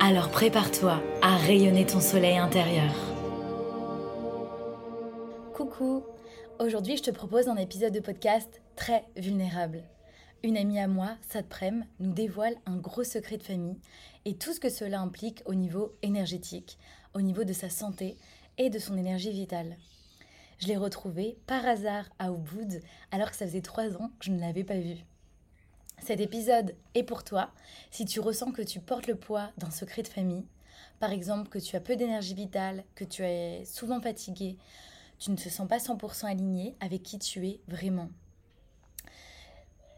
Alors prépare-toi à rayonner ton soleil intérieur. Coucou, aujourd'hui je te propose un épisode de podcast très vulnérable. Une amie à moi, Sadprem, nous dévoile un gros secret de famille et tout ce que cela implique au niveau énergétique, au niveau de sa santé et de son énergie vitale. Je l'ai retrouvée par hasard à Ubud alors que ça faisait trois ans que je ne l'avais pas vue. Cet épisode est pour toi si tu ressens que tu portes le poids d'un secret de famille, par exemple que tu as peu d'énergie vitale, que tu es souvent fatigué, tu ne te sens pas 100% aligné avec qui tu es vraiment.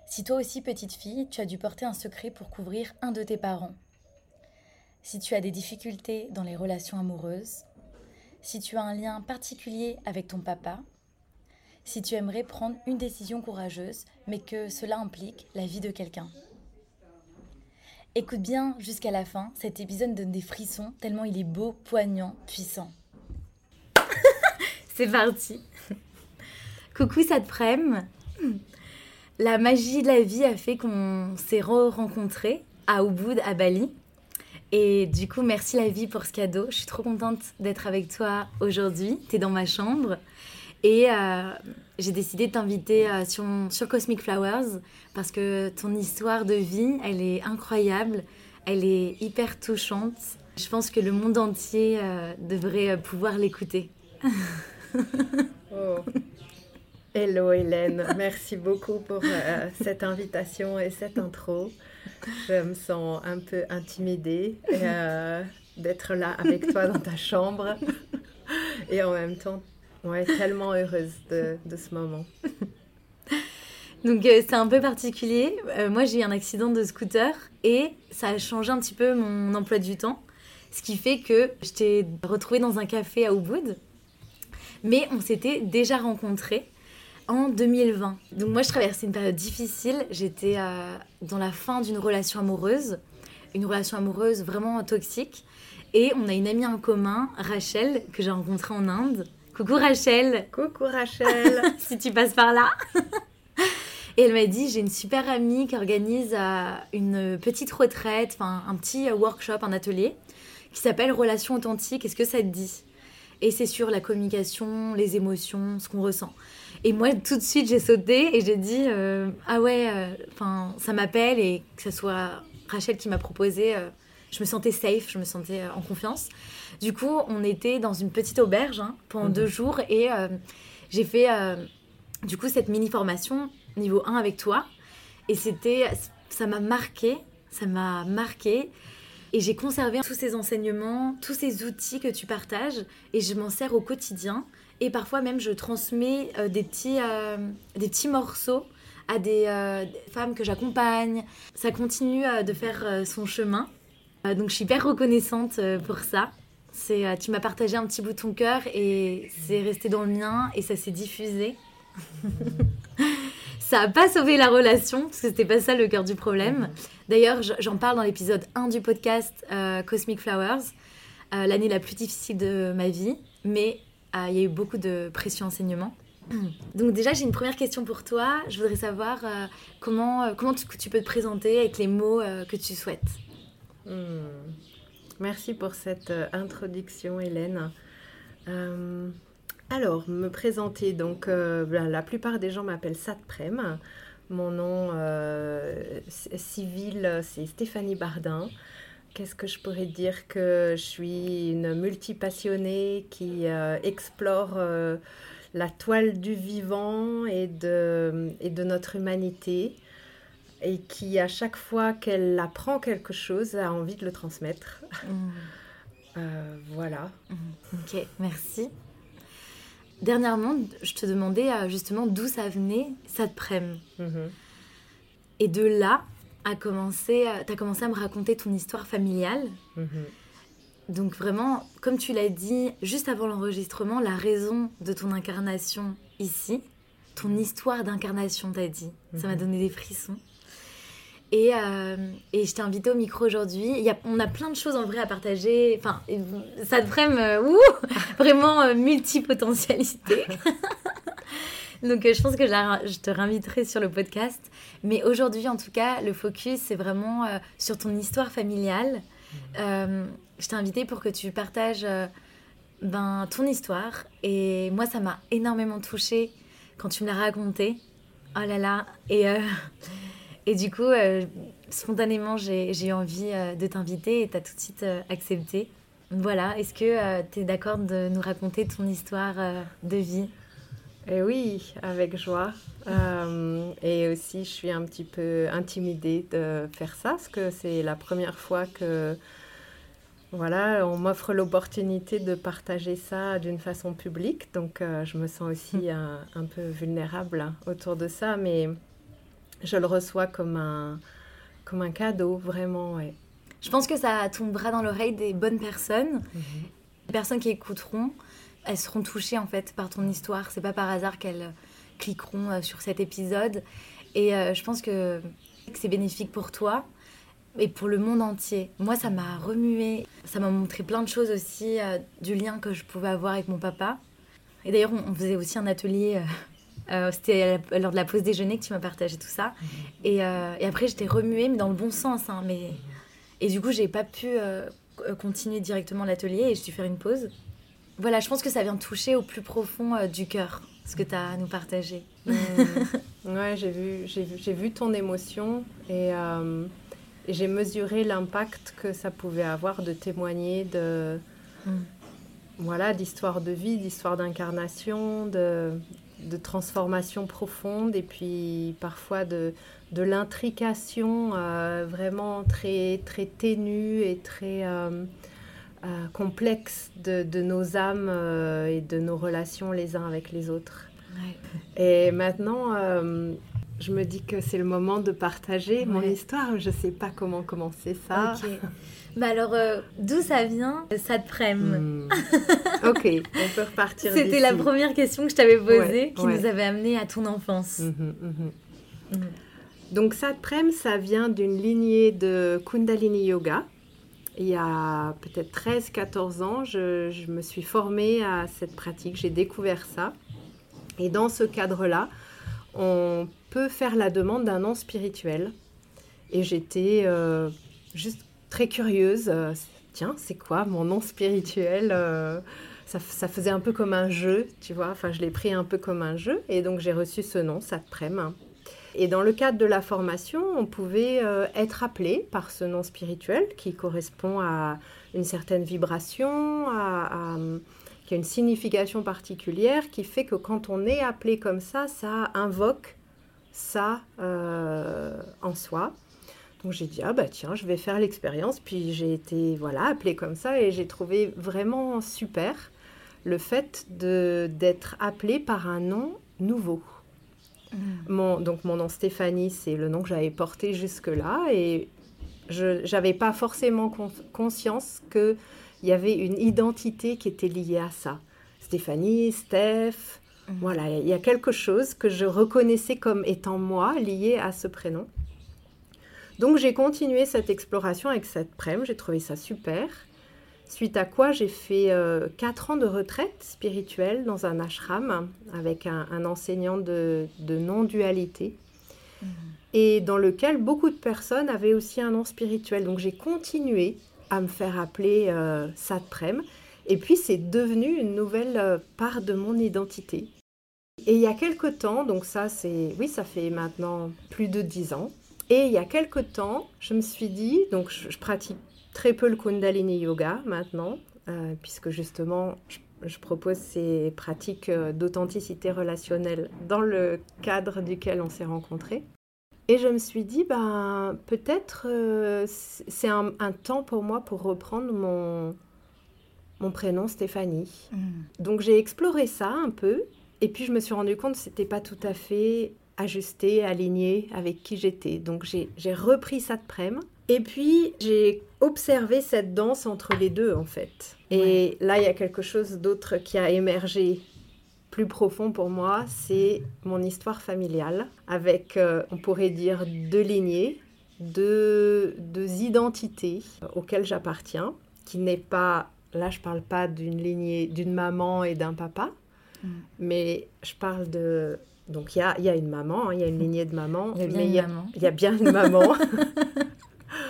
Si toi aussi, petite fille, tu as dû porter un secret pour couvrir un de tes parents. Si tu as des difficultés dans les relations amoureuses, si tu as un lien particulier avec ton papa, si tu aimerais prendre une décision courageuse, mais que cela implique la vie de quelqu'un. Écoute bien jusqu'à la fin, cet épisode donne des frissons tellement il est beau, poignant, puissant. C'est parti. Coucou Sadprem. La magie de la vie a fait qu'on s'est re-rencontrés à Ubud, à Bali. Et du coup, merci la vie pour ce cadeau. Je suis trop contente d'être avec toi aujourd'hui. Tu es dans ma chambre. Et euh, j'ai décidé de t'inviter euh, sur, Cosmic Flowers parce que ton histoire de vie, elle est incroyable, elle est hyper touchante. Je pense que le monde entier euh, devrait pouvoir l'écouter. oh. Hello Hélène, merci beaucoup pour cette invitation et cette intro. Je me sens un peu intimidée d'être là avec toi dans ta chambre et en même temps Ouais, tellement heureuse de, de ce moment. Donc euh, c'est un peu particulier. Euh, moi j'ai eu un accident de scooter et ça a changé un petit peu mon emploi du temps. Ce qui fait que je t'ai retrouvée dans un café à Ubud. Mais on s'était déjà rencontrés en 2020. Donc moi je traversais une période difficile. J'étais euh, dans la fin d'une relation amoureuse. Une relation amoureuse vraiment toxique. Et on a une amie en commun, Rachel, que j'ai rencontrée en Inde Coucou Rachel. Coucou Rachel. si tu passes par là. Et elle m'a dit, j'ai une super amie qui organise euh, une petite retraite, enfin un petit workshop, un atelier, qui s'appelle Relations authentiques. Est-ce que ça te dit? Et c'est sur la communication, les émotions, ce qu'on ressent. Et moi, tout de suite, j'ai sauté et j'ai dit, euh, ah ouais, euh, enfin ça m'appelle et que ce soit Rachel qui m'a proposé, je me sentais safe, je me sentais en confiance. Du coup, on était dans une petite auberge hein, pendant mhm. deux jours et euh, j'ai fait euh, du coup cette mini formation niveau 1 avec toi. Et c'était, ça m'a marqué, ça m'a marqué. Et j'ai conservé tous ces enseignements, tous ces outils que tu partages et je m'en sers au quotidien. Et parfois même, je transmets euh, des, petits, des petits morceaux à des, femmes que j'accompagne. Ça continue de faire son chemin. Donc je suis hyper reconnaissante pour ça. C'est, euh, tu m'as partagé un petit bout de ton cœur et c'est resté dans le mien et ça s'est diffusé. ça n'a pas sauvé la relation parce que c'était pas ça le cœur du problème. D'ailleurs, j'en parle dans l'épisode 1 du podcast euh, Cosmic Flowers, euh, l'année la plus difficile de ma vie, mais il y a eu beaucoup de précieux enseignements. Donc déjà, j'ai une première question pour toi. Je voudrais savoir comment, comment tu, peux te présenter avec les mots que tu souhaites. Hmm. Merci pour cette euh, introduction, Hélène. Euh, alors, me présenter. Donc, euh, la, plupart des gens m'appellent Satprem. Mon nom civil, c'est Stéphanie Bardin. Qu'est-ce que je pourrais dire Que je suis une multipassionnée qui explore la toile du vivant et de, et de notre humanité et qui, à chaque fois qu'elle apprend quelque chose, a envie de le transmettre. Mm. Euh, voilà. Mm. Ok, merci. Dernièrement, je te demandais euh, justement d'où ça venait, cette prème. Mm-hmm. Et de là, tu as commencé à me raconter ton histoire familiale. Mm-hmm. donc vraiment, comme tu l'as dit juste avant l'enregistrement, la raison de ton incarnation ici, ton histoire d'incarnation, t'as dit, ça m'a donné des frissons. Et, euh, et je t'ai invité au micro aujourd'hui. On a plein de choses en vrai à partager. Enfin, ça frame, euh, ouh, vraiment euh, multipotentialité. Donc euh, je pense que je, la- je te réinviterai sur le podcast. Mais aujourd'hui, en tout cas, le focus, c'est vraiment euh, sur ton histoire familiale. Euh, je t'ai invité pour que tu partages ben, ton histoire. Et moi, ça m'a énormément touchée quand tu me l'as raconté. Oh là là. Et, et du coup, euh, spontanément, j'ai eu envie euh, de t'inviter et tu as tout de suite euh, accepté. Voilà, est-ce que tu es d'accord de nous raconter ton histoire de vie? Et oui, avec joie. Euh, et aussi, je suis un petit peu intimidée de faire ça, parce que c'est la première fois que, voilà, on m'offre l'opportunité de partager ça d'une façon publique. Donc, euh, je me sens aussi un, un peu vulnérable autour de ça, mais je le reçois comme un, comme un cadeau, vraiment, ouais. Je pense que ça tombera dans l'oreille des bonnes personnes. Les personnes qui écouteront, elles seront touchées en fait par ton histoire. C'est pas par hasard qu'elles cliqueront euh, sur cet épisode. Et euh, je pense que, que c'est bénéfique pour toi et pour le monde entier. Moi, ça m'a remué. Ça m'a montré plein de choses aussi euh, du lien que je pouvais avoir avec mon papa. Et d'ailleurs, on, on faisait aussi un atelier. euh, euh, C'était la- lors de la pause déjeuner que tu m'as partagé tout ça. Et, euh, et après, j'étais remuée, mais dans le bon sens. hein, mais... Et du coup, j'ai pas pu euh, continuer directement l'atelier et j'ai dû faire une pause. Voilà, je pense que ça vient toucher au plus profond euh, du cœur, ce que tu as à nous partager. Mm. ouais, j'ai vu, vu, vu ton émotion et, euh, j'ai mesuré l'impact que ça pouvait avoir de témoigner de Mm. voilà d'histoire de vie, d'histoire d'incarnation, de, de transformation profonde et puis parfois de, de l'intrication euh, vraiment très très ténue et très euh, euh, complexe de, de nos âmes et de nos relations les uns avec les autres. Ouais. Et maintenant, je me dis que c'est le moment de partager mon histoire. Je ne sais pas comment commencer ça. Bah alors, euh, d'où ça vient Ça te prème. Hmm. ok, on peut repartir. C'était la première question que je t'avais posée Ouais, qui ouais. nous avait amené à ton enfance. Mhm, mhm. Mhm. Donc, Satprem, ça vient d'une lignée de Kundalini Yoga. Il y a peut-être 13-14 ans, je, je me suis formée à cette pratique, j'ai découvert ça. Et dans ce cadre-là, on peut faire la demande d'un nom spirituel. Et j'étais euh, juste très curieuse. euh, Tiens, c'est quoi mon nom spirituel Euh, ça, ça faisait un peu comme un jeu, tu vois. Enfin, je l'ai pris un peu comme un jeu. Et donc, j'ai reçu ce nom, Satprem. Et dans le cadre de la formation, on pouvait euh, être appelé par ce nom spirituel qui correspond à une certaine vibration, à, qui a une signification particulière, qui fait que quand on est appelé comme ça, ça invoque ça en soi. Donc j'ai dit ah bah tiens je vais faire l'expérience puis j'ai été voilà appelée comme ça et j'ai trouvé vraiment super le fait de d'être appelée par un nom nouveau. Mhm. Mon, donc mon nom Stéphanie, c'est le nom que j'avais porté jusque-là et je n'avais pas forcément con- conscience qu'il y avait une identité qui était liée à ça. Stéphanie, Steph, Mhm. voilà, il y a quelque chose que je reconnaissais comme étant moi, lié à ce prénom. Donc j'ai continué cette exploration avec cette prème, j'ai trouvé ça super. Suite à quoi j'ai fait 4 ans de retraite spirituelle dans un ashram avec un, un enseignant de, de non-dualité Mhm. et dans lequel beaucoup de personnes avaient aussi un nom spirituel. Donc j'ai continué à me faire appeler euh, Satprem et puis c'est devenu une nouvelle euh, part de mon identité. Et il y a quelque temps, donc ça c'est, oui ça fait maintenant plus de 10 ans, et il y a quelque temps, je me suis dit, donc je, je pratique très peu le Kundalini Yoga maintenant, euh, puisque justement je, je propose ces pratiques euh, d'authenticité relationnelle dans le cadre duquel on s'est rencontrés. Et je me suis dit, ben, peut-être euh, c'est un, un temps pour moi pour reprendre mon, mon prénom Stéphanie. Mhm. Donc j'ai exploré ça un peu, et puis je me suis rendu compte que c'était pas tout à fait ajusté, aligné avec qui j'étais. Donc j'ai repris ça de prème, Et puis, j'ai observé cette danse entre les deux, en fait. Et là, il y a quelque chose d'autre qui a émergé plus profond pour moi, c'est mon histoire familiale, avec, euh, on pourrait dire, deux lignées, deux, deux identités auxquelles j'appartiens, qui n'est pas, là je parle pas d'une lignée d'une maman et d'un papa, mm. mais je parle de... Donc il y a, y a, une maman, hein, il y a une lignée de maman, y a mais il y, y, a bien une maman.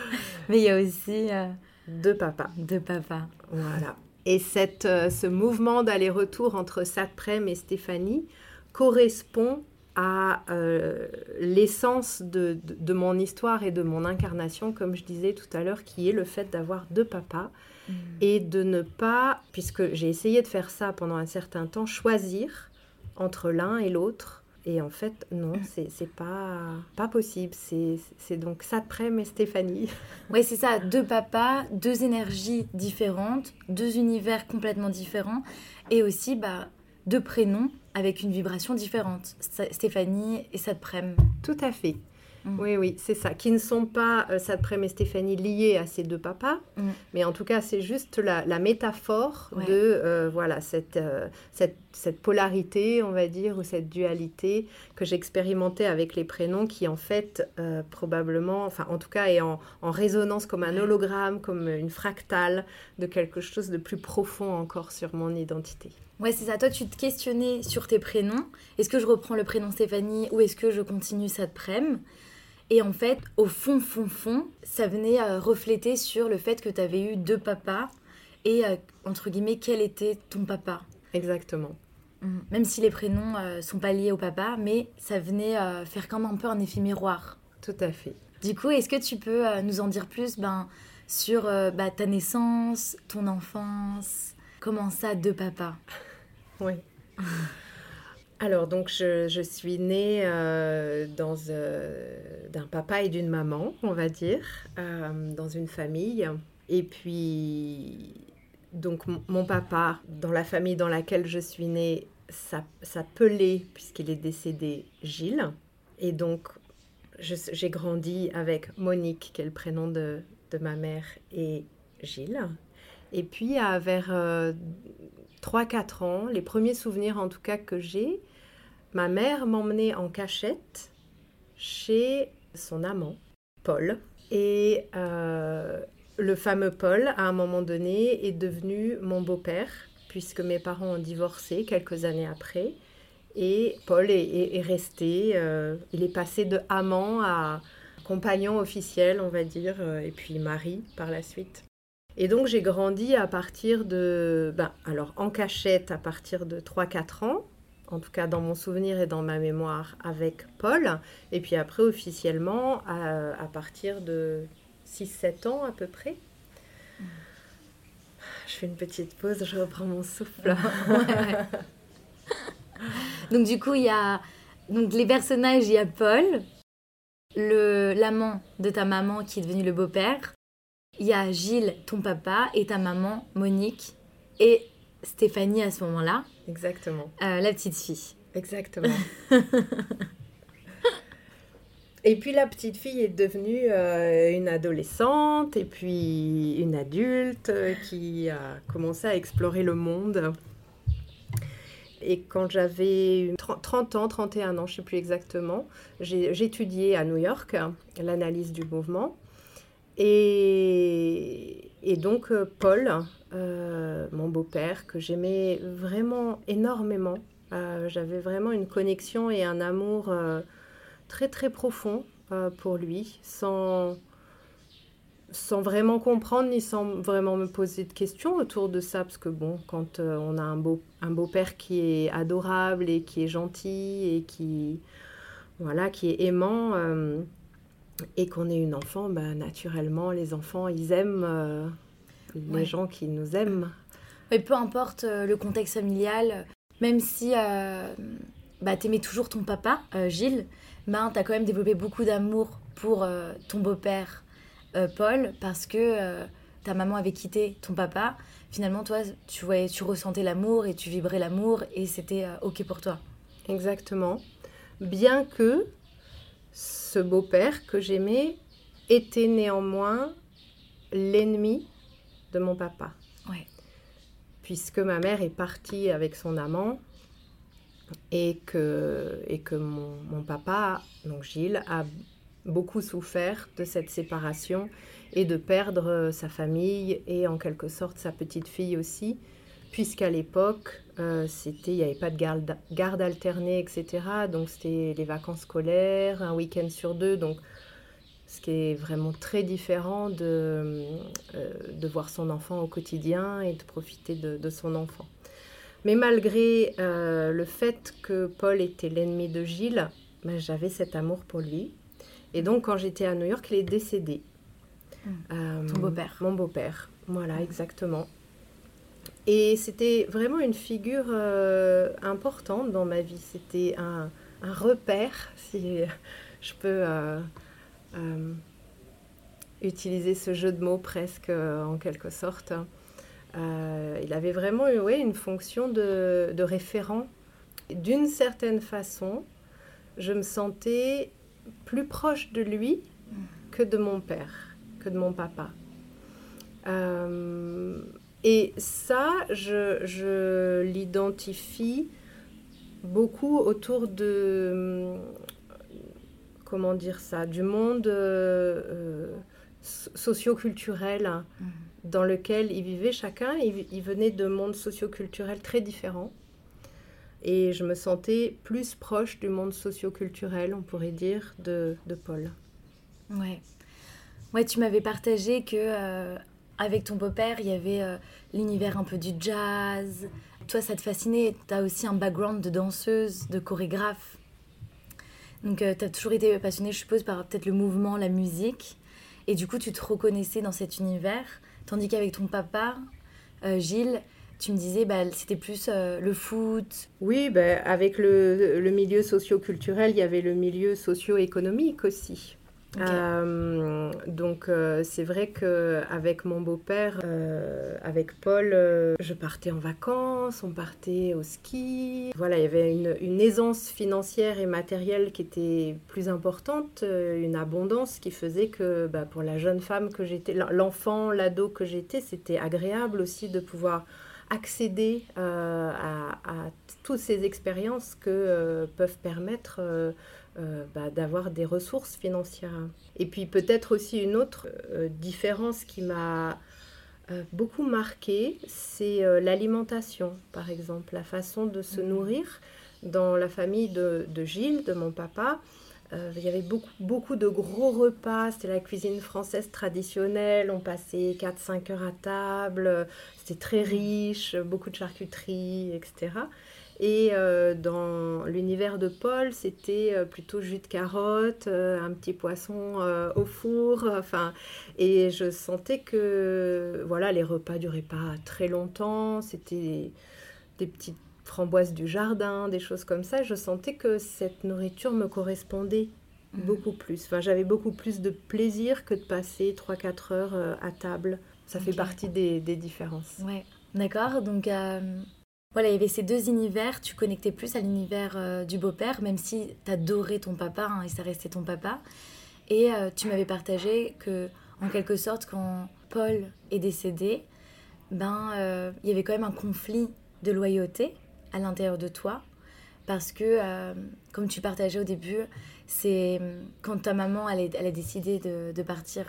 mais il y a aussi... Euh, deux papas. Deux papas. Voilà. Et cette, euh, ce mouvement d'aller-retour entre Satprem et Stéphanie correspond à euh, l'essence de, de, mon histoire et de mon incarnation, comme je disais tout à l'heure, qui est le fait d'avoir deux papas mmh. et de ne pas, puisque j'ai essayé de faire ça pendant un certain temps, choisir entre l'un et l'autre et en fait, non, c'est pas, pas possible. C'est donc Saprem et Stéphanie. Oui, c'est ça. Deux papas, deux énergies différentes, deux univers complètement différents. Et aussi, bah, deux prénoms avec une vibration différente. Stéphanie et Saprem. Tout à fait. Mm. Oui, oui, c'est ça. Qui ne sont pas, euh, Sadprem et Stéphanie, liés à ces deux papas, mm. mais en tout cas, c'est juste la, métaphore de euh, voilà cette, euh, cette, cette, polarité, on va dire, ou cette dualité que j'expérimentais avec les prénoms qui, en fait, euh, probablement, enfin, en tout cas, est en, en, résonance comme un hologramme, comme une fractale de quelque chose de plus profond encore sur mon identité. Ouais, c'est ça. Toi, tu te questionnais sur tes prénoms. Est-ce que je reprends le prénom Stéphanie ou est-ce que je continue Sadprem et en fait, au fond, fond, fond, ça venait euh, refléter sur le fait que tu avais eu deux papas et, euh, entre guillemets, quel était ton papa? Exactement. Mmh. Même si les prénoms euh, sont pas liés au papa, mais ça venait faire comme un peu un effet miroir. Tout à fait. Du coup, est-ce que tu peux nous en dire plus ben, sur bah, ta naissance, ton enfance Comment ça, deux papas Oui. Alors, donc, je, suis née euh, dans, euh, d'un papa et d'une maman, on va dire, euh, dans une famille. Et puis, donc, mon papa, dans la famille dans laquelle je suis née, s'appelait, puisqu'il est décédé, Gilles. Et donc, j'ai grandi avec Monique, qui est le prénom de, ma mère, et Gilles. Et puis, à vers 3-4 ans, les premiers souvenirs en tout cas que j'ai, ma mère m'emmenait en cachette chez son amant, Paul. Et euh, le fameux Paul, à un moment donné, est devenu mon beau-père, puisque mes parents ont divorcé quelques années après. Et Paul est, resté, euh, il est passé de amant à compagnon officiel, on va dire, euh, et puis mari par la suite. Et donc j'ai grandi à partir de, ben, alors en cachette à partir de 3-4 ans, en tout cas dans mon souvenir et dans ma mémoire, avec Paul. Et puis après, officiellement, à, partir de 6-7 ans à peu près. Je fais une petite pause, je reprends mon souffle. donc du coup, il y a donc, les personnages, il y a Paul, l'amant de ta maman qui est devenu le beau-père. Il y a Gilles, ton papa, et ta maman, Monique. Et Stéphanie à ce moment-là. Exactement. Euh, la petite fille. Exactement. et puis la petite fille est devenue euh, une adolescente et puis une adulte euh, qui a commencé à explorer le monde. Et quand j'avais 30 ans, 31 ans, je ne sais plus exactement, étudié à New York l'analyse du mouvement. Et, donc Paul, euh, mon beau-père, que j'aimais vraiment énormément. J'avais vraiment une connexion et un amour très très profond pour lui, sans, sans vraiment comprendre ni sans vraiment me poser de questions autour de ça, parce que bon, quand on a un beau un beau-père qui est adorable et qui est gentil et qui voilà qui est aimant et qu'on est une enfant, ben, naturellement les enfants ils aiment les gens qui nous aiment. Mais peu importe euh, le contexte familial, même si euh, bah, t'aimais toujours ton papa, euh, Gilles, ben, t'as quand même développé beaucoup d'amour pour euh, ton beau-père, Paul, parce que ta maman avait quitté ton papa. Finalement, toi, tu, voyais, tu ressentais l'amour et tu vibrais l'amour et c'était OK pour toi. Exactement. Bien que ce beau-père que j'aimais était néanmoins l'ennemi de mon papa. Ouais. Puisque ma mère est partie avec son amant et que, et que mon, papa, donc Gilles, a beaucoup souffert de cette séparation et de perdre sa famille et en quelque sorte sa petite fille aussi, puisqu'à l'époque, euh, il n'y avait pas de garde, garde alternée, etc. Donc c'était les vacances scolaires, un week-end sur deux, donc ce qui est vraiment très différent de, euh, de voir son enfant au quotidien et de profiter de son enfant. Mais malgré euh, le fait que Paul était l'ennemi de Gilles, ben, j'avais cet amour pour lui. Et donc quand j'étais à New York, il est décédé. Mmh. Ton beau-père. Mon beau-père, voilà, exactement. Et c'était vraiment une figure euh, importante dans ma vie. C'était un, un, repère, si je peux euh, euh, utiliser ce jeu de mots presque en quelque sorte. Il avait vraiment ouais, une fonction de, référent. D'une certaine façon, je me sentais plus proche de lui que de mon père, que de mon papa. Euh, et ça, je, l'identifie beaucoup autour de, comment dire ça, du monde euh, euh socio-culturel mmh. Dans lequel ils vivaient chacun. Ils, venaient de mondes socio-culturels très différents. Et je me sentais plus proche du monde socio-culturel, on pourrait dire, de, de Paul. Ouais. Ouais, tu m'avais partagé que euh, avec ton beau-père, il y avait euh, l'univers un peu du jazz. Toi, ça te fascinait. Tu as aussi un background de danseuse, de chorégraphe. Donc, euh, tu as toujours été passionnée, je suppose, par peut-être le mouvement, la musique. Et du coup, tu te reconnaissais dans cet univers. Tandis qu'avec ton papa, Gilles, tu me disais, bah, c'était plus euh, le foot. Oui, bah, avec le, le milieu socio-culturel, il y avait le milieu socio-économique aussi. Euh, donc euh, c'est vrai que avec mon beau-père, euh, avec Paul, je partais en vacances, on partait au ski. Voilà, il y avait une, aisance financière et matérielle qui était plus importante, une abondance qui faisait que bah, pour la jeune femme que j'étais, l'enfant, l'ado que j'étais, c'était agréable aussi de pouvoir accéder à, toutes ces expériences que peuvent permettre euh, bah, d'avoir des ressources financières. Et puis peut-être aussi une autre euh, différence qui m'a euh, beaucoup marqué, c'est l'alimentation, par exemple, la façon de se mmh. nourrir. Dans la famille de, de Gilles, de mon papa, il y avait beaucoup, beaucoup de gros repas, c'était la cuisine française traditionnelle, on passait 4-5 heures à table, c'était très riche, beaucoup de charcuterie, etc. Et euh, dans l'univers de Paul, c'était euh, plutôt jus de carotte, euh, un petit poisson au four, enfin, et je sentais que voilà, les repas duraient pas très longtemps, c'était des, petites framboises du jardin, des choses comme ça, je sentais que cette nourriture me correspondait mmh. beaucoup plus. Enfin, j'avais beaucoup plus de plaisir que de passer 3-4 heures à table. Ça okay. fait partie des, des, différences. Ouais, d'accord. Donc, euh, voilà, il y avait ces deux univers. Tu connectais plus à l'univers euh, du beau-père, même si tu adorais ton papa hein, et ça restait ton papa. Et euh, tu m'avais partagé que, en quelque sorte, quand Paul est décédé, ben, euh, il y avait quand même un conflit de loyauté à l'intérieur de toi parce que, comme tu partageais au début, c'est quand ta maman elle, a décidé de, partir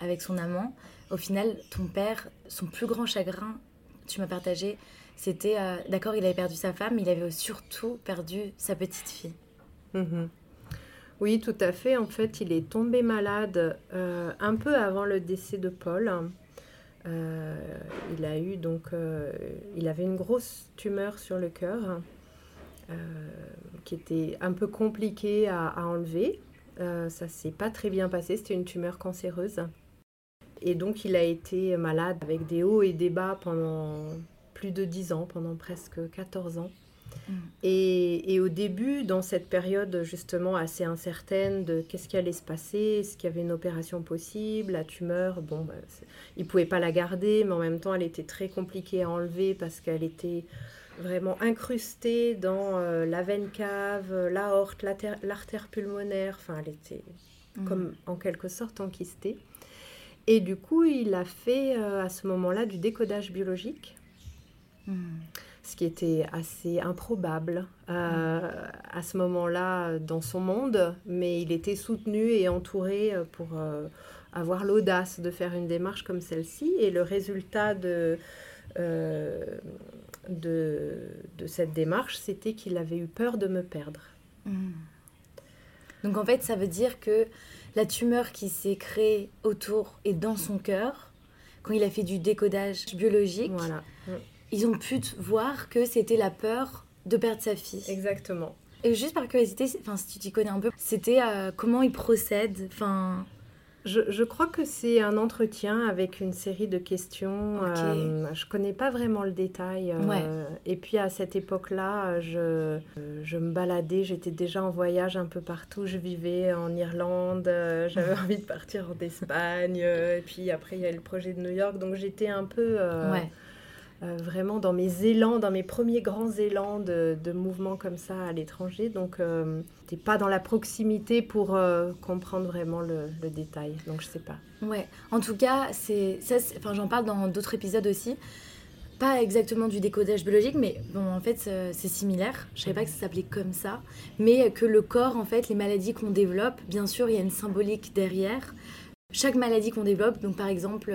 avec son amant, au final, ton père, son plus grand chagrin, tu m'as partagé, c'était, euh, d'accord, il avait perdu sa femme, mais il avait surtout perdu sa petite fille. Mmh. Oui, tout à fait. En fait, il est tombé malade euh, un peu avant le décès de Paul. Euh, il a eu donc, il avait une grosse tumeur sur le cœur qui était un peu compliquée à, à enlever. Ça s'est pas très bien passé. C'était une tumeur cancéreuse. Et donc, il a été malade avec des hauts et des bas pendant plus de 10 ans, pendant presque 14 ans. Mmh. Et, et, au début, dans cette période justement assez incertaine de qu'est-ce qui allait se passer, est-ce qu'il y avait une opération possible, la tumeur, bon, bah, il ne pouvait pas la garder, mais en même temps, elle était très compliquée à enlever parce qu'elle était vraiment incrustée dans euh, la veine cave, l'aorte, l'artère pulmonaire, enfin, elle était mmh. comme en quelque sorte enquistée. Et du coup, il a fait à ce moment-là du décodage biologique. Mmh ce qui était assez improbable euh, à ce moment-là dans son monde, mais il était soutenu et entouré euh, pour euh, avoir l'audace de faire une démarche comme celle-ci. Et le résultat de, de, de, cette démarche, c'était qu'il avait eu peur de me perdre. Hmm. Donc en fait, ça veut dire que la tumeur qui s'est créée autour et dans son cœur, quand il a fait du décodage biologique, voilà ils ont pu voir que c'était la peur de perdre sa fille. Exactement. Et juste par curiosité, enfin si tu t'y connais un peu, c'était euh, comment ils procèdent, enfin. Je, je, crois que c'est un entretien avec une série de questions. Euh, je connais pas vraiment le détail. Euh, et puis à cette époque-là, je, je me baladais, j'étais déjà en voyage un peu partout. Je vivais en Irlande, j'avais envie de partir en Espagne. et puis après, il y a le projet de New York. Donc j'étais un peu. Ouais euh, vraiment dans mes élans, dans mes premiers grands élans de, de mouvements comme ça à l'étranger. Donc, euh, n'étais pas dans la proximité pour euh, comprendre vraiment le, le, détail. Donc, je sais pas. Ouais. En tout cas, c'est ça. Enfin, j'en parle dans d'autres épisodes aussi. Pas exactement du décodage biologique, mais bon, en fait, c'est similaire. Je savais pas que ça s'appelait comme ça, mais que le corps, en fait, les maladies qu'on développe, bien sûr, il y a une symbolique derrière. Chaque maladie qu'on développe, donc par exemple,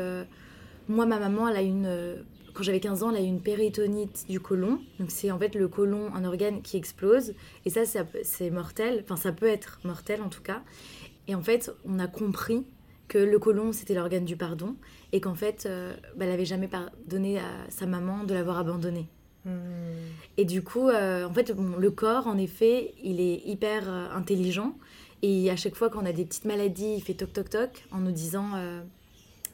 moi, ma maman, elle a une quand j'avais 15 ans, elle a eu une péritonite du côlon. Donc c'est en fait le côlon, un organe qui explose. Et ça, c'est mortel. Enfin, ça peut être mortel en tout cas. Et en fait, on a compris que le côlon, c'était l'organe du pardon. Et qu'en fait, euh, bah, elle n'avait jamais pardonné à sa maman de l'avoir abandonnée. Hmm. Et du coup, euh, en fait, le corps, en effet, il est hyper euh, intelligent. Et à chaque fois qu'on a des petites maladies, il fait toc toc toc en nous disant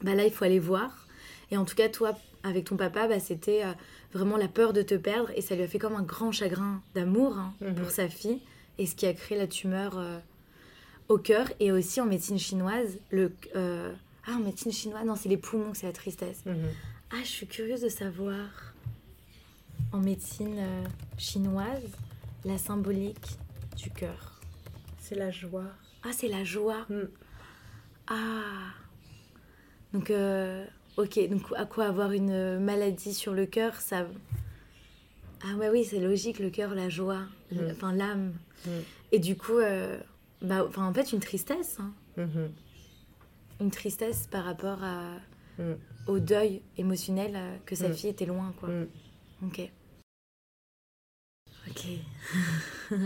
bah là, il faut aller voir. Et en tout cas, toi, avec ton papa, bah, c'était euh, vraiment la peur de te perdre et ça lui a fait comme un grand chagrin d'amour hein, mhm. pour sa fille et ce qui a créé la tumeur euh, au cœur et aussi en médecine chinoise le euh, ah en médecine chinoise non c'est les poumons c'est la tristesse mhm. ah je suis curieuse de savoir en médecine chinoise la symbolique du cœur c'est la joie ah c'est la joie mm. ah donc Ok, donc à quoi avoir une maladie sur le cœur, ça... Ah ouais, oui, c'est logique, le cœur, la joie, mm. enfin l'âme. Mm. Et du coup, euh, bah, en fait, une tristesse. Hein. Mm-hmm. Une tristesse par rapport à, mm. au deuil émotionnel euh, que sa fille était loin, quoi. Ok. Ok.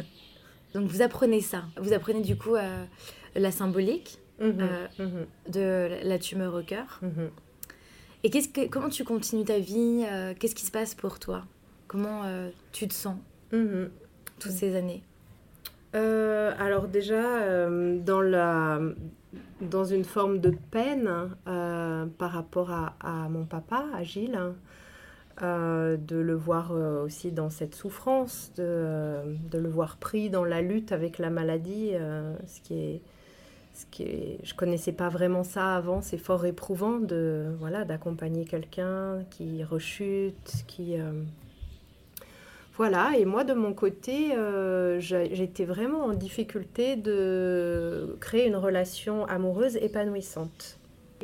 donc vous apprenez ça. Vous apprenez du coup euh, la symbolique mm-hmm. Mm-hmm. de la tumeur au cœur. Et que, comment tu continues ta vie euh, Qu'est-ce qui se passe pour toi? Comment euh, tu te sens mhm. toutes ces années? Euh, Alors déjà, dans, la, dans une forme de peine par rapport à, à, mon papa, à Gilles, de le voir aussi dans cette souffrance, de, de, le voir pris dans la lutte avec la maladie, ce qui est ce qui est, je connaissais pas vraiment ça avant, c'est fort éprouvant de voilà d'accompagner quelqu'un qui rechute, qui euh, voilà. Et moi de mon côté, euh, j'étais vraiment en difficulté de créer une relation amoureuse épanouissante.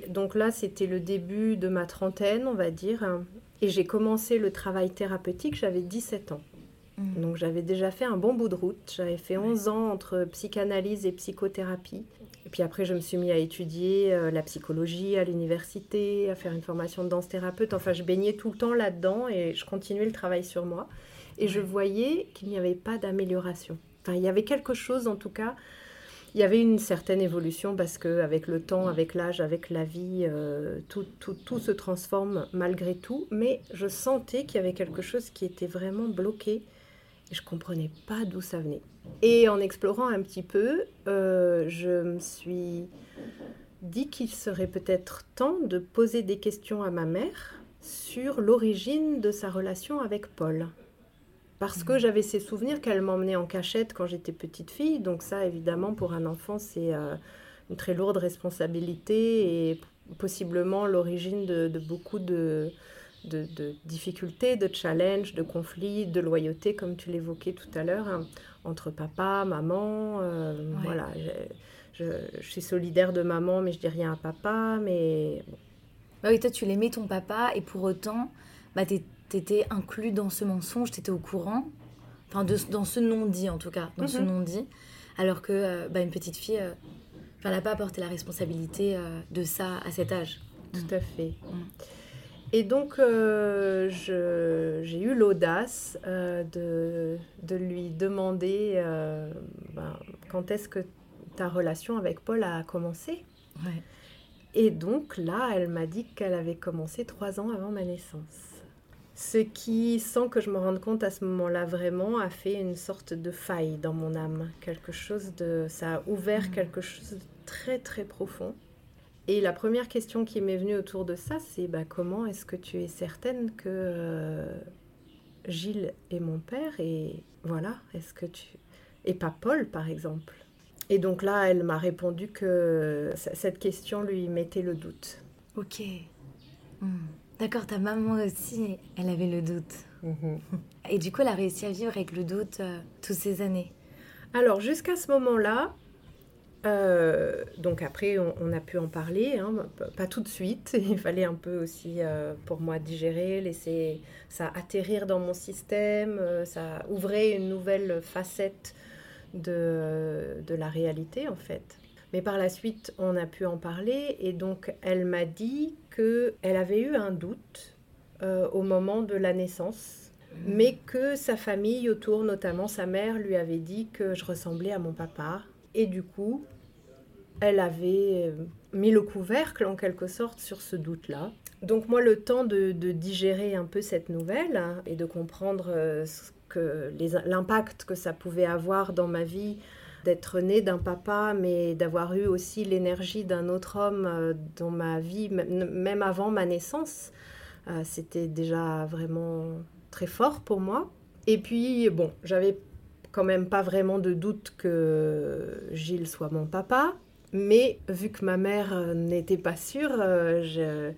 Donc là, c'était le début de ma trentaine, on va dire, et j'ai commencé le travail thérapeutique. J'avais 17 ans. Mmh. Donc j'avais déjà fait un bon bout de route. J'avais fait 11 ans entre psychanalyse et psychothérapie. Et puis après, je me suis mis à étudier euh, la psychologie à l'université, à faire une formation de danse thérapeute. Enfin, je baignais tout le temps là-dedans et je continuais le travail sur moi. Et je voyais qu'il n'y avait pas d'amélioration. Enfin, il y avait quelque chose, en tout cas, il y avait une certaine évolution parce qu'avec le temps, avec l'âge, avec la vie, euh, tout, tout, tout, se transforme malgré tout. Mais je sentais qu'il y avait quelque chose qui était vraiment bloqué je comprenais pas d'où ça venait. Et en explorant un petit peu, euh, je me suis dit qu'il serait peut-être temps de poser des questions à ma mère sur l'origine de sa relation avec Paul. Parce que mmh. j'avais ces souvenirs qu'elle m'emmenait en cachette quand j'étais petite fille. Donc ça, évidemment, pour un enfant, c'est euh, une très lourde responsabilité et possiblement l'origine de, beaucoup de, de, difficultés, de challenges, de conflits, de loyauté, comme tu l'évoquais tout à l'heure, hein, entre papa, maman. Euh, voilà, je, suis solidaire de maman, mais je dis rien à papa. Mais bah oui, toi, tu l'aimais ton papa, et pour autant, bah, t'étais inclus dans ce mensonge, t'étais au courant? Enfin, dans ce non-dit, en tout cas, dans ce mhm. non-dit. Alors que euh, bah, une petite fille, euh, elle n'a pas apporté la responsabilité de ça à cet âge. Tout à fait. Mm. Et donc, j'ai eu l'audace de, de, lui demander ben, quand est-ce que ta relation avec Paul a commencé? Ouais. Et donc là, elle m'a dit qu'elle avait commencé trois ans avant ma naissance. Ce qui, sans que je me rende compte à ce moment-là vraiment, a fait une sorte de faille dans mon âme. Quelque chose de, ça a ouvert mm. quelque chose de très très profond. Et la première question qui m'est venue autour de ça, c'est bah, comment est-ce que tu es certaine que euh, Gilles est mon père et voilà, est-ce que tu et pas Paul par exemple? Et donc là, elle m'a répondu que cette question lui mettait le doute. Ok. Hmm. D'accord, ta maman aussi, elle avait le doute. Mhm. Et du coup, elle a réussi à vivre avec le doute euh, toutes ces années? Alors, jusqu'à ce moment-là, euh, donc après, on, a pu en parler, hein, pas tout de suite. Il fallait un peu aussi euh, pour moi digérer, laisser ça atterrir dans mon système. ça ouvrait une nouvelle facette de, la réalité en fait. Mais par la suite, on a pu en parler et donc elle m'a dit qu'elle avait eu un doute euh, au moment de la naissance, mais que sa famille autour, notamment sa mère, lui avait dit que je ressemblais à mon papa. Et du coup, elle avait euh, mis le couvercle en quelque sorte sur ce doute-là. Donc moi, le temps de, digérer un peu cette nouvelle hein, et de comprendre euh, l'impact que ça pouvait avoir dans ma vie d'être née d'un papa, mais d'avoir eu aussi l'énergie d'un autre homme euh, dans ma vie, même avant ma naissance. C'était déjà vraiment très fort pour moi. Et puis, bon, j'avais quand même pas vraiment de doute que Gilles soit mon papa, mais vu que ma mère euh, n'était pas sûre, je,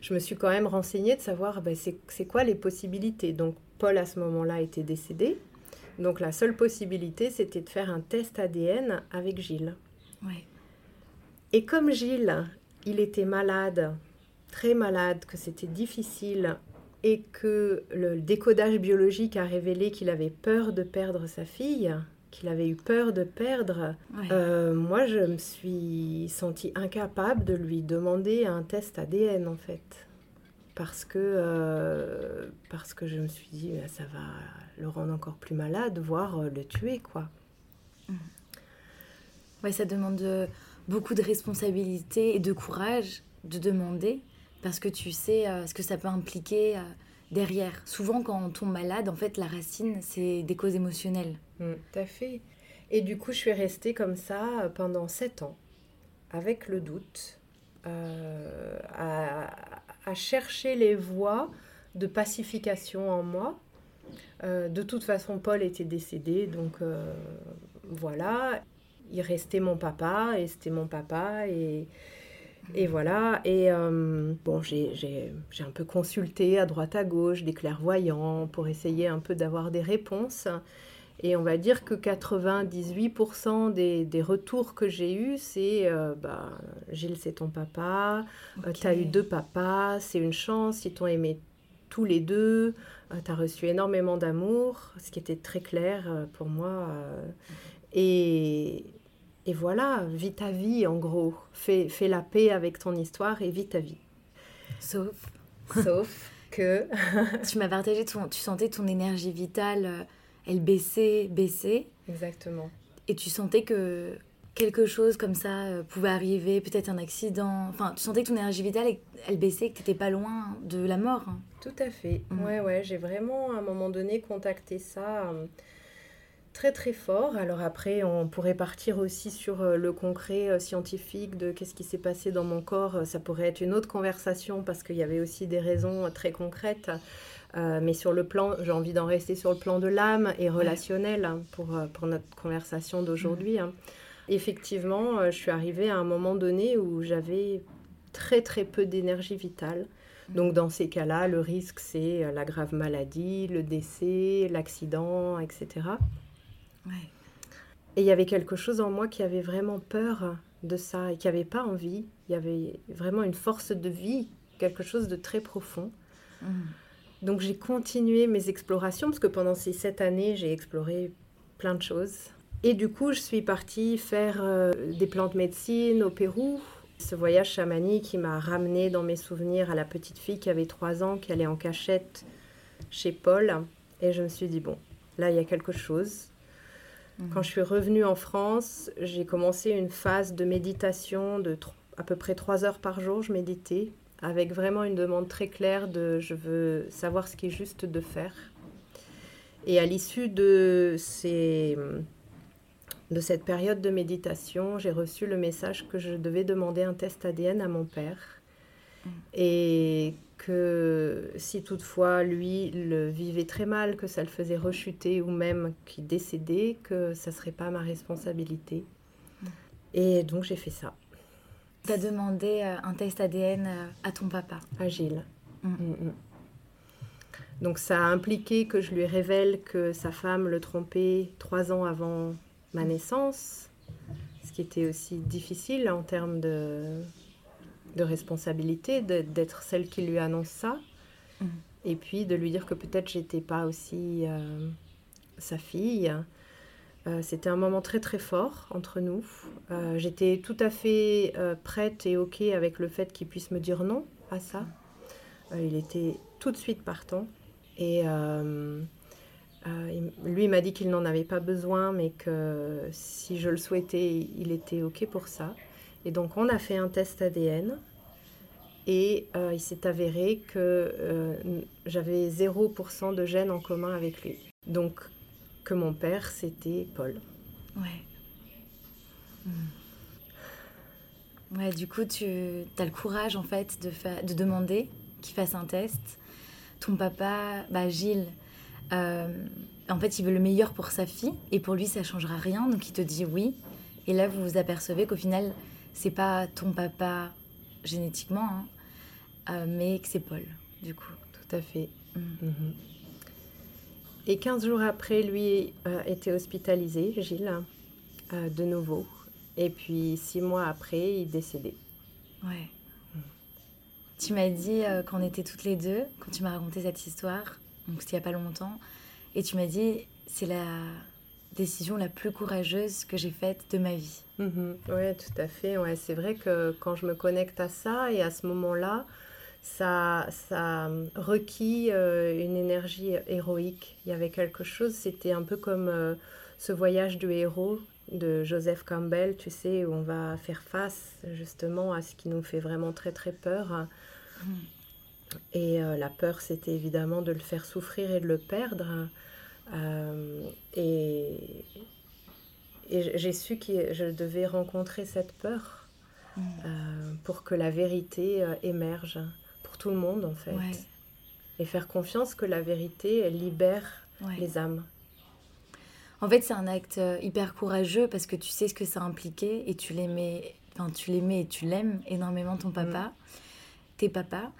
je, me suis quand même renseignée de savoir ben, c'est quoi les possibilités. Donc, Paul à ce moment-là était décédé. Donc la seule possibilité, c'était de faire un test ADN avec Gilles. Et comme Gilles, il était malade, très malade, que c'était difficile et que le décodage biologique a révélé qu'il avait peur de perdre sa fille, qu'il avait eu peur de perdre, euh, moi je me suis sentie incapable de lui demander un test ADN en fait parce que, euh, parce que je me suis dit, bah, ça va le rendre encore plus malade, voire euh, le tuer, quoi. Ouais, ça demande beaucoup de responsabilité et de courage de demander, parce que tu sais ce que ça peut impliquer derrière. Souvent, quand on tombe malade, en fait, la racine, c'est des causes émotionnelles. Mmh, tout à fait. Et du coup, je suis restée comme ça pendant sept ans, avec le doute, à, à chercher les voies de pacification en moi. Euh, de toute façon, Paul était décédé, donc euh, voilà, il restait mon papa et c'était mon papa et, et voilà. Et euh, bon, j'ai un peu consulté à droite à gauche des clairvoyants pour essayer un peu d'avoir des réponses. Et on va dire que 98% des, des, retours que j'ai eus, c'est euh, bah, Gilles, c'est ton papa, euh, tu as eu deux papas, c'est une chance, ils t'ont aimé tous les deux, euh, tu as reçu énormément d'amour, ce qui était très clair pour moi. et, et voilà, vis ta vie en gros, fais, fais la paix avec ton histoire et vis ta vie. Sauf. Sauf que. tu m'as partagé, ton, tu sentais ton énergie vitale elle baissait, baissait. Exactement. Et tu sentais que quelque chose comme ça euh, pouvait arriver, peut-être un accident. Enfin, tu sentais que ton énergie vitale, elle baissait, que tu n'étais pas loin de la mort. Hein. Tout à fait. Mm. Ouais, ouais, j'ai vraiment à un moment donné contacté ça euh, très très fort. Alors après, on pourrait partir aussi sur euh, le concret scientifique de qu'est-ce qui s'est passé dans mon corps. Ça pourrait être une autre conversation parce qu'il y avait aussi des raisons très concrètes. Euh, mais sur le plan, j'ai envie d'en rester sur le plan de l'âme et relationnel hein, pour, euh, pour notre conversation d'aujourd'hui. Hein. Effectivement, euh, je suis arrivée à un moment donné où j'avais très très peu d'énergie vitale. Donc dans ces cas-là, le risque, c'est la grave maladie, le décès, l'accident, etc. Et il y avait quelque chose en moi qui avait vraiment peur de ça et qui n'avait pas envie. Il y avait vraiment une force de vie, quelque chose de très profond. Mm. Donc j'ai continué mes explorations parce que pendant ces sept années, j'ai exploré plein de choses. Et du coup, je suis partie faire euh, des plantes médecine au Pérou. Ce voyage chamanique qui m'a ramené dans mes souvenirs à la petite fille qui avait trois ans, qui allait en cachette chez Paul. Et je me suis dit, bon, là, il y a quelque chose. Mhm. Quand je suis revenue en France, j'ai commencé une phase de méditation de à peu près trois heures par jour. Je méditais avec vraiment une demande très claire de je veux savoir ce qui est juste de faire. Et à l'issue de, ces, de cette période de méditation, j'ai reçu le message que je devais demander un test ADN à mon père. Mm. Et que si toutefois lui le vivait très mal, que ça le faisait rechuter ou même qu'il décédait, que ça serait pas ma responsabilité. Mm. Et donc j'ai fait ça, T'as demandé euh, un test ADN euh, à ton papa. agile. Mm. Mm, mm. Donc ça a impliqué que je lui révèle que sa femme le trompait trois ans avant ma naissance, ce qui était aussi difficile en termes de, de responsabilité, d'être celle qui lui annonce ça, Mm. et puis de lui dire que peut-être j'étais pas aussi euh, sa fille. Euh, C'était un moment très très fort entre nous. Euh, J'étais tout à fait prête et ok avec le fait qu'il puisse me dire non à ça. Il était tout de suite partant. Et lui m'a dit qu'il n'en avait pas besoin, mais que si je le souhaitais, il était ok pour ça. Et donc on a fait un test ADN. Et euh, il s'est avéré que euh, j'avais 0% de gènes en commun avec lui. Donc que mon père, c'était Paul. Ouais. Mm. Ouais, du coup, tu as le courage en fait de, fa- de demander qu'il fasse un test. Ton papa, bah, Gilles, euh, en fait, il veut le meilleur pour sa fille et pour lui, ça changera rien. Donc, il te dit oui. Et là, vous vous apercevez qu'au final, c'est pas ton papa génétiquement, hein, euh, mais que c'est Paul, du coup. Tout à fait. Mm. Mhm. Et 15 jours après, lui euh, était hospitalisé, Gilles, euh, de nouveau. Et puis six mois après, il décédait. Ouais. Tu m'as dit euh, qu'on était toutes les deux, quand tu m'as raconté cette histoire, donc c'était il n'y a pas longtemps, et tu m'as dit c'est la décision la plus courageuse que j'ai faite de ma vie. Mhm. Ouais, tout à fait. Ouais, c'est vrai que quand je me connecte à ça et à ce moment-là, ça, ça requis euh, une énergie héroïque. Il y avait quelque chose, c'était un peu comme euh, ce voyage du héros de Joseph Campbell, tu sais, où on va faire face justement à ce qui nous fait vraiment très très peur. Mhm. Et euh, la peur, c'était évidemment de le faire souffrir et de le perdre. Euh, et et j'ai su que je devais rencontrer cette peur Mm. euh, pour que la vérité euh, émerge pour tout le monde en fait. Ouais, Et faire confiance que la vérité, elle libère ouais. les âmes. En fait, c'est un acte hyper courageux parce que tu sais ce que ça impliquait et tu l'aimais, enfin tu l'aimais et tu l'aimes énormément ton papa, tes papas.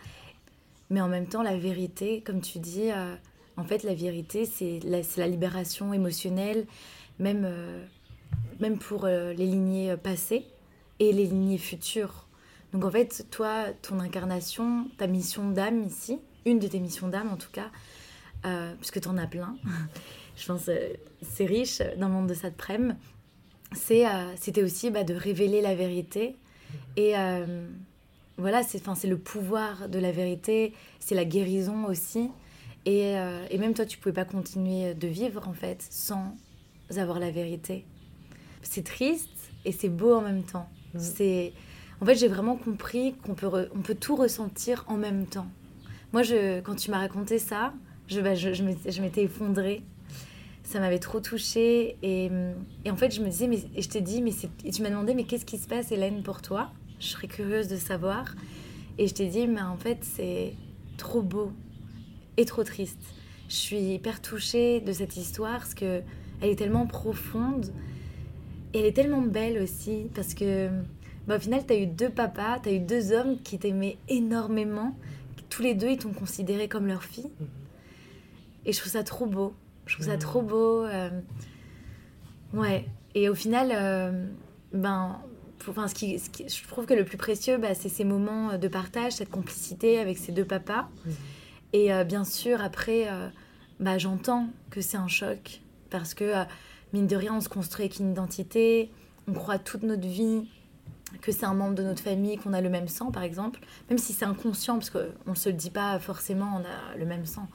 Mais en même temps, la vérité, comme tu dis, euh, en fait, la vérité, c'est la, libération émotionnelle, même, euh, même pour euh, les lignées euh, passées et les lignées futures. Donc en fait, toi, ton incarnation, ta mission d'âme ici, une de tes missions d'âme en tout cas, puisque tu en as plein, je pense c'est riche dans le monde de cette prem, c'est, euh, c'était aussi bah, de révéler la vérité. Et voilà, c'est le pouvoir de la vérité, c'est la guérison aussi. Et, euh, et même toi, tu pouvais pas continuer de vivre en fait sans avoir la vérité. C'est triste et c'est beau en même temps. Mhm. C'est, en fait, j'ai vraiment compris qu'on peut, re- on peut tout ressentir en même temps. Moi, je, quand tu m'as raconté ça, je, bah, je, je m'étais effondrée. Ça m'avait trop touchée. Et, et en fait, je me disais, mais, et je t'ai dit, mais et tu m'as demandé, mais qu'est-ce qui se passe, Hélène, pour toi? Je serais curieuse de savoir. Et je t'ai dit, mais en fait, c'est trop beau et trop triste. Je suis hyper touchée de cette histoire parce que elle est tellement profonde et elle est tellement belle aussi parce que bah, au final, tu as eu deux papas, tu as eu deux hommes qui t'aimaient énormément. Tous les deux, ils t'ont considéré comme leur fille. Et je trouve ça trop beau. Je trouve ça Mhm. trop beau. euh, Ouais. Et au final, euh, ben, enfin, ce qui, je trouve que le plus précieux, bah, c'est ces moments de partage, cette complicité avec ces deux papas. Mhm. Et euh, bien sûr, après, euh, bah, j'entends que c'est un choc parce que, mine de rien, on se construit avec une identité, on croit toute notre vie que c'est un membre de notre famille, qu'on a le même sang, par exemple, même si c'est inconscient, parce qu'on ne se le dit pas forcément, on a le même sang,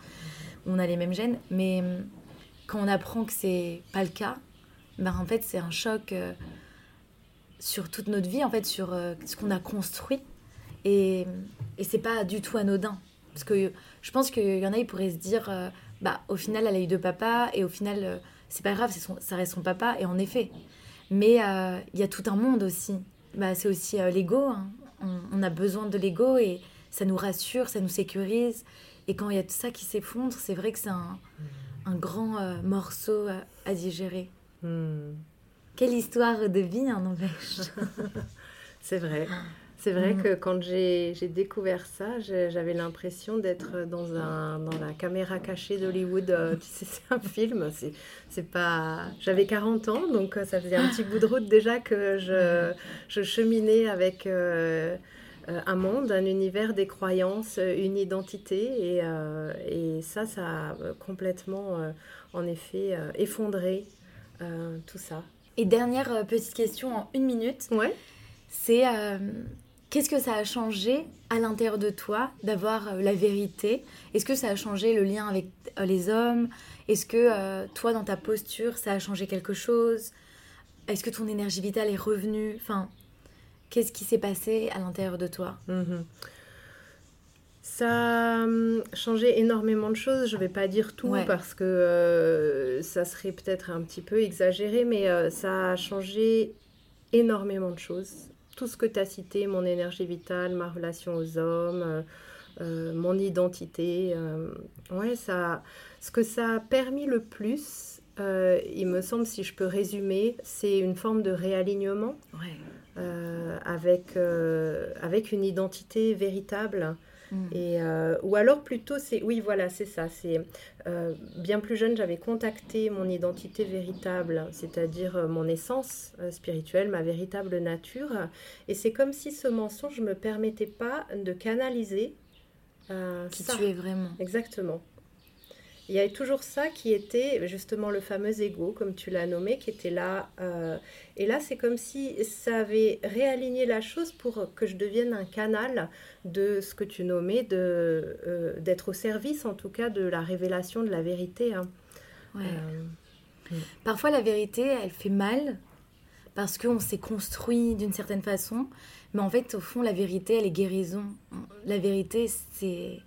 on a les mêmes gènes, mais quand on apprend que c'est pas le cas, ben en fait c'est un choc euh, sur toute notre vie, en fait sur euh, ce qu'on a construit, et, et c'est pas du tout anodin, parce que je pense qu'il y en a, ils pourraient se dire, euh, bah au final elle a eu deux papas, et au final c'est pas grave, son, ça reste son papa, et en effet, mais il y a tout un monde aussi bah, c'est aussi euh, l'ego. Hein. On, a besoin de l'ego et ça nous rassure, ça nous sécurise. Et quand il y a tout ça qui s'effondre, c'est vrai que c'est un, un, grand euh, morceau à, digérer. Hmm. Quelle histoire de vie, hein, n'empêche. c'est vrai. C'est vrai mm. que quand j'ai découvert ça, j'avais l'impression d'être dans, un, dans la caméra cachée d'Hollywood. Euh, tu sais, c'est un film. C'est pas. J'avais 40 ans, donc euh, ça faisait un petit bout de route déjà que je, je cheminais avec euh, un monde, un univers, des croyances, une identité. Et, et ça, ça a complètement, en effet, effondré tout ça. Et dernière petite question en une minute. Ouais. C'est Qu'est-ce que ça a changé à l'intérieur de toi d'avoir euh, la vérité? Est-ce que ça a changé le lien avec euh, les hommes? Est-ce que euh, toi, dans ta posture, ça a changé quelque chose? Est-ce que ton énergie vitale est revenue? Enfin, qu'est-ce qui s'est passé à l'intérieur de toi? Mhm. Ça a hum, changé énormément de choses. Je ne vais pas dire tout parce que ça serait peut-être un petit peu exagéré, mais ça a changé énormément de choses tout ce que tu as cité, mon énergie vitale, ma relation aux hommes, euh, euh, mon identité. Euh, ouais, ça, ce que ça a permis le plus, il me semble, si je peux résumer, c'est une forme de réalignement avec, avec une identité véritable Mm. Et, euh, ou alors plutôt, c'est oui, voilà, c'est ça. C'est euh, bien plus jeune, j'avais contacté mon identité véritable, c'est-à-dire euh, mon essence spirituelle, ma véritable nature. Et c'est comme si ce mensonge ne me permettait pas de canaliser qui tu es vraiment. Exactement. Il y avait toujours ça qui était justement le fameux ego, comme tu l'as nommé, qui était là. Euh, et là, c'est comme si ça avait réaligné la chose pour que je devienne un canal de ce que tu nommais, de, euh, d'être au service en tout cas de la révélation de la vérité. Hein. Euh, hmm. Parfois, la vérité, elle fait mal parce qu'on s'est construit d'une certaine façon. Mais en fait, au fond, la vérité, elle est guérison. La vérité, c'est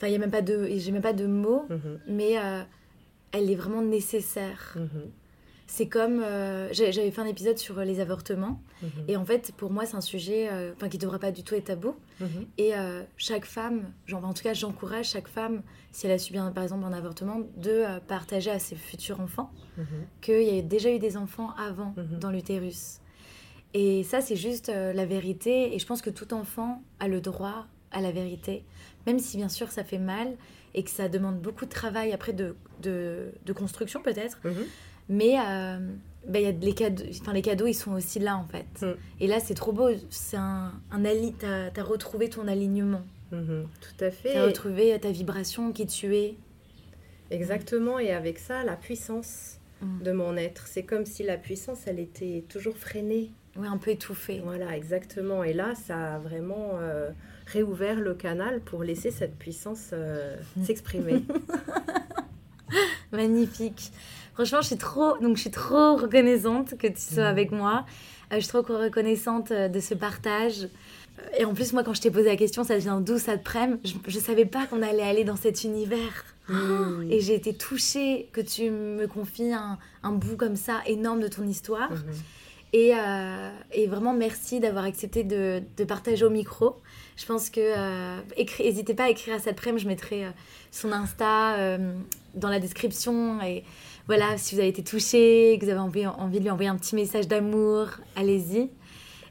Enfin, il y a même pas de, j'ai même pas de mots, mhm. mais euh, elle est vraiment nécessaire. Mhm. C'est comme, euh, j'avais fait un épisode sur les avortements, mhm. et en fait, pour moi, c'est un sujet, euh, enfin, qui devrait pas du tout être tabou. Et chaque femme, genre, en tout cas, j'encourage chaque femme, si elle a subi, par exemple, un avortement, de partager à ses futurs enfants qu'il y a déjà eu des enfants avant dans l'utérus. Et ça, c'est juste la vérité. Et je pense que tout enfant a le droit à la vérité même si bien sûr ça fait mal et que ça demande beaucoup de travail après de, de, construction peut-être. Mhm. Mais euh, bah, y a les, cadeaux, enfin, les cadeaux, ils sont aussi là en fait. Mhm. Et là, c'est trop beau. C'est un, un tu as, retrouvé ton alignement. Mhm. Tout à fait. Tu as retrouvé ta vibration qui tu es. Exactement. Et avec ça, la puissance de mon être. C'est comme si la puissance, elle était toujours freinée. Oui, un peu étouffée. Voilà, exactement. Et là, ça a vraiment... Euh, réouvert le canal pour laisser cette puissance euh, s'exprimer. Magnifique. Franchement, je suis trop, donc je suis trop reconnaissante que tu sois mm. avec moi. Euh, je suis trop reconnaissante euh, de ce partage. Et en plus, moi, quand je t'ai posé la question, ça vient d'où ça te prème Je ne savais pas qu'on allait aller dans cet univers. Et j'ai été touchée que tu me confies un, un, bout comme ça énorme de ton histoire. Mm-hmm. Et, et, vraiment, merci d'avoir accepté de, de, partager au micro. Je pense que euh, n'hésitez pas à écrire à cette prime, je mettrai euh, son Insta euh, dans la description. Et voilà, si vous avez été touché, que vous avez envie, envie de lui envoyer un petit message d'amour, allez-y.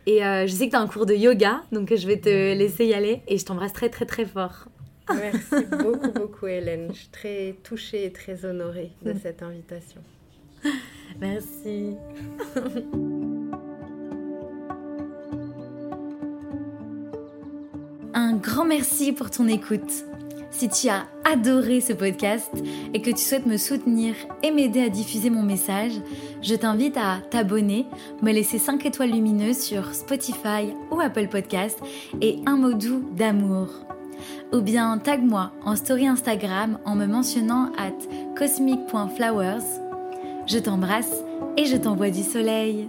Et je sais que tu as un cours de yoga, donc je vais te laisser y aller et je t'embrasse très très très fort. Merci beaucoup beaucoup Hélène. Je suis très touchée et très honorée de cette invitation. Merci. Un grand merci pour ton écoute. Si tu as adoré ce podcast et que tu souhaites me soutenir et m'aider à diffuser mon message, je t'invite à t'abonner, me laisser 5 étoiles lumineuses sur Spotify ou Apple Podcast et un mot doux d'amour. Ou bien tag-moi en story Instagram en me mentionnant at cosmic.flowers. Je t'embrasse et je t'envoie du soleil.